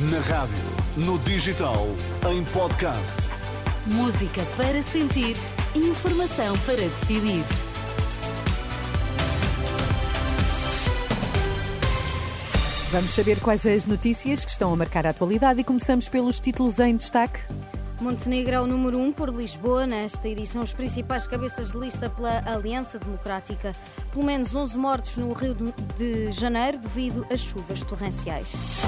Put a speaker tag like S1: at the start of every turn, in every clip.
S1: Na rádio, no digital, em podcast.
S2: Música para sentir, informação para decidir.
S3: Vamos saber quais as notícias que estão a marcar a atualidade e começamos pelos títulos em destaque.
S4: Montenegro é o número 1 um por Lisboa. Nesta edição, os principais cabeças de lista pela Aliança Democrática. Pelo menos 11 mortos no Rio de Janeiro devido às chuvas torrenciais.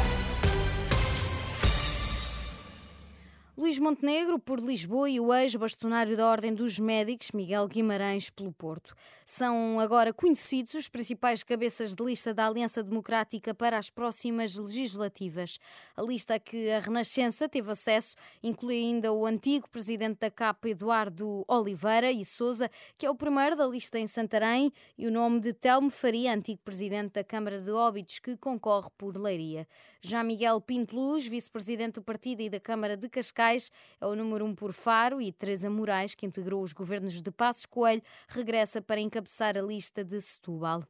S4: Luís Montenegro por Lisboa e o ex-bastonário da Ordem dos Médicos, Miguel Guimarães, pelo Porto. São agora conhecidos os principais cabeças de lista da Aliança Democrática para as próximas legislativas. A lista que a Renascença teve acesso inclui ainda o antigo presidente da CAP, Eduardo Oliveira e Souza, que é o primeiro da lista em Santarém, e o nome de Telmo Faria, antigo presidente da Câmara de Óbidos, que concorre por Leiria. Já Miguel Pinto Luz, vice-presidente do partido e da Câmara de Cascais, Moraes é o número um por Faro e Teresa Moraes, que integrou os governos de Passos Coelho, regressa para encabeçar a lista de Setúbal.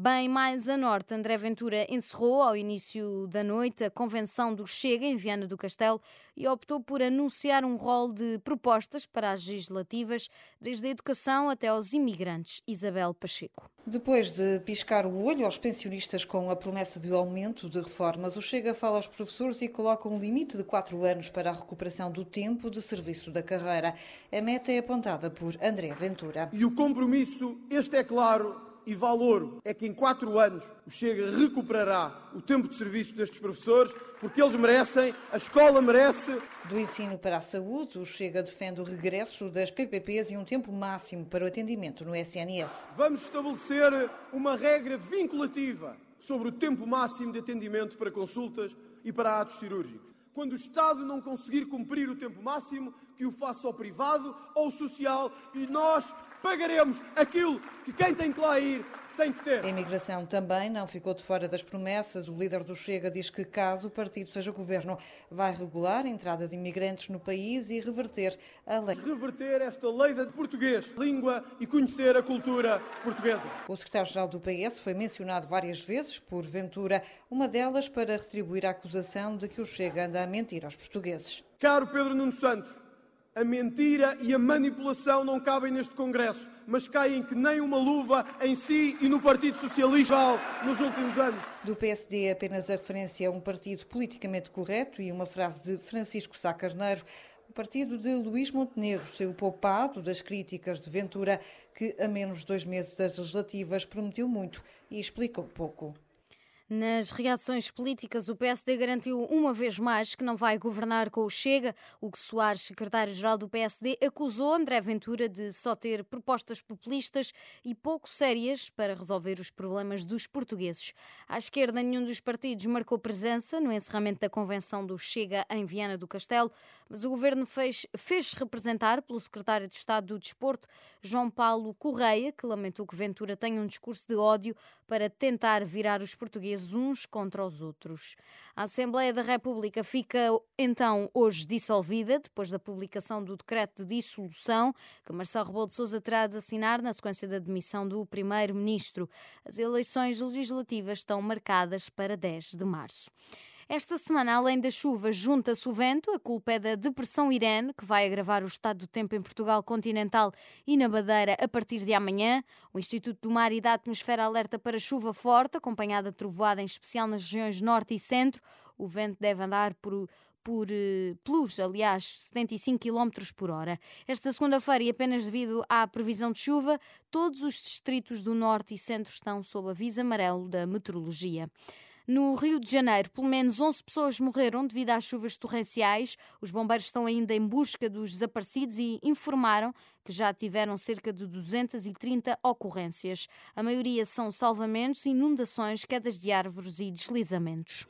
S4: Bem mais a norte, André Ventura encerrou ao início da noite a convenção do Chega em Viana do Castelo e optou por anunciar um rol de propostas para as legislativas, desde a educação até aos imigrantes. Isabel Pacheco.
S5: Depois de piscar o olho aos pensionistas com a promessa de aumento de reformas, o Chega fala aos professores e coloca um limite de quatro anos para a recuperação do tempo de serviço da carreira. A meta é apontada por André Ventura.
S6: E o compromisso, este é claro, e valor é que em quatro anos o Chega recuperará o tempo de serviço destes professores, porque eles merecem, a escola merece.
S5: Do ensino para a saúde, o Chega defende o regresso das PPPs e um tempo máximo para o atendimento no SNS.
S6: Vamos estabelecer uma regra vinculativa sobre o tempo máximo de atendimento para consultas e para atos cirúrgicos. Quando o Estado não conseguir cumprir o tempo máximo, que o faça ao privado ou social e nós pagaremos aquilo que quem tem que lá ir tem que ter.
S5: A imigração também não ficou de fora das promessas. O líder do Chega diz que, caso o partido seja governo, vai regular a entrada de imigrantes no país e reverter a lei.
S6: Reverter esta lei de português, língua e conhecer a cultura portuguesa.
S5: O secretário-geral do PS foi mencionado várias vezes por Ventura, uma delas para retribuir a acusação de que o Chega anda a mentir aos portugueses.
S6: Caro Pedro Nuno Santos, a mentira e a manipulação não cabem neste Congresso, mas caem que nem uma luva em si e no Partido Socialista nos últimos anos.
S5: Do PSD, apenas a referência a um partido politicamente correto e uma frase de Francisco Sá Carneiro. O partido de Luís Montenegro saiu poupado das críticas de Ventura, que a menos de dois meses das legislativas prometeu muito e explicou pouco.
S4: Nas reações políticas, o PSD garantiu uma vez mais que não vai governar com o Chega. O que Soares, secretário-geral do PSD, acusou André Ventura de só ter propostas populistas e pouco sérias para resolver os problemas dos portugueses. À esquerda, nenhum dos partidos marcou presença no encerramento da convenção do Chega em Viana do Castelo, mas o governo fez, fez representar pelo secretário de Estado do Desporto, João Paulo Correia, que lamentou que Ventura tenha um discurso de ódio para tentar virar os portugueses uns contra os outros. A Assembleia da República fica então hoje dissolvida, depois da publicação do decreto de dissolução que Marcelo Rebelo de Sousa terá de assinar na sequência da demissão do primeiro-ministro. As eleições legislativas estão marcadas para 10 de março. Esta semana, além da chuva, junta-se o vento. A culpa é da depressão Irene, que vai agravar o estado do tempo em Portugal continental e na Badeira a partir de amanhã. O Instituto do Mar e da Atmosfera alerta para chuva forte, acompanhada de trovoada, em especial nas regiões norte e centro. O vento deve andar por por, eh, pelos, aliás, 75 km por hora. Esta segunda-feira, e apenas devido à previsão de chuva, todos os distritos do norte e centro estão sob aviso amarelo da meteorologia. No Rio de Janeiro, pelo menos 11 pessoas morreram devido às chuvas torrenciais. Os bombeiros estão ainda em busca dos desaparecidos e informaram que já tiveram cerca de 230 ocorrências. A maioria são salvamentos, inundações, quedas de árvores e deslizamentos.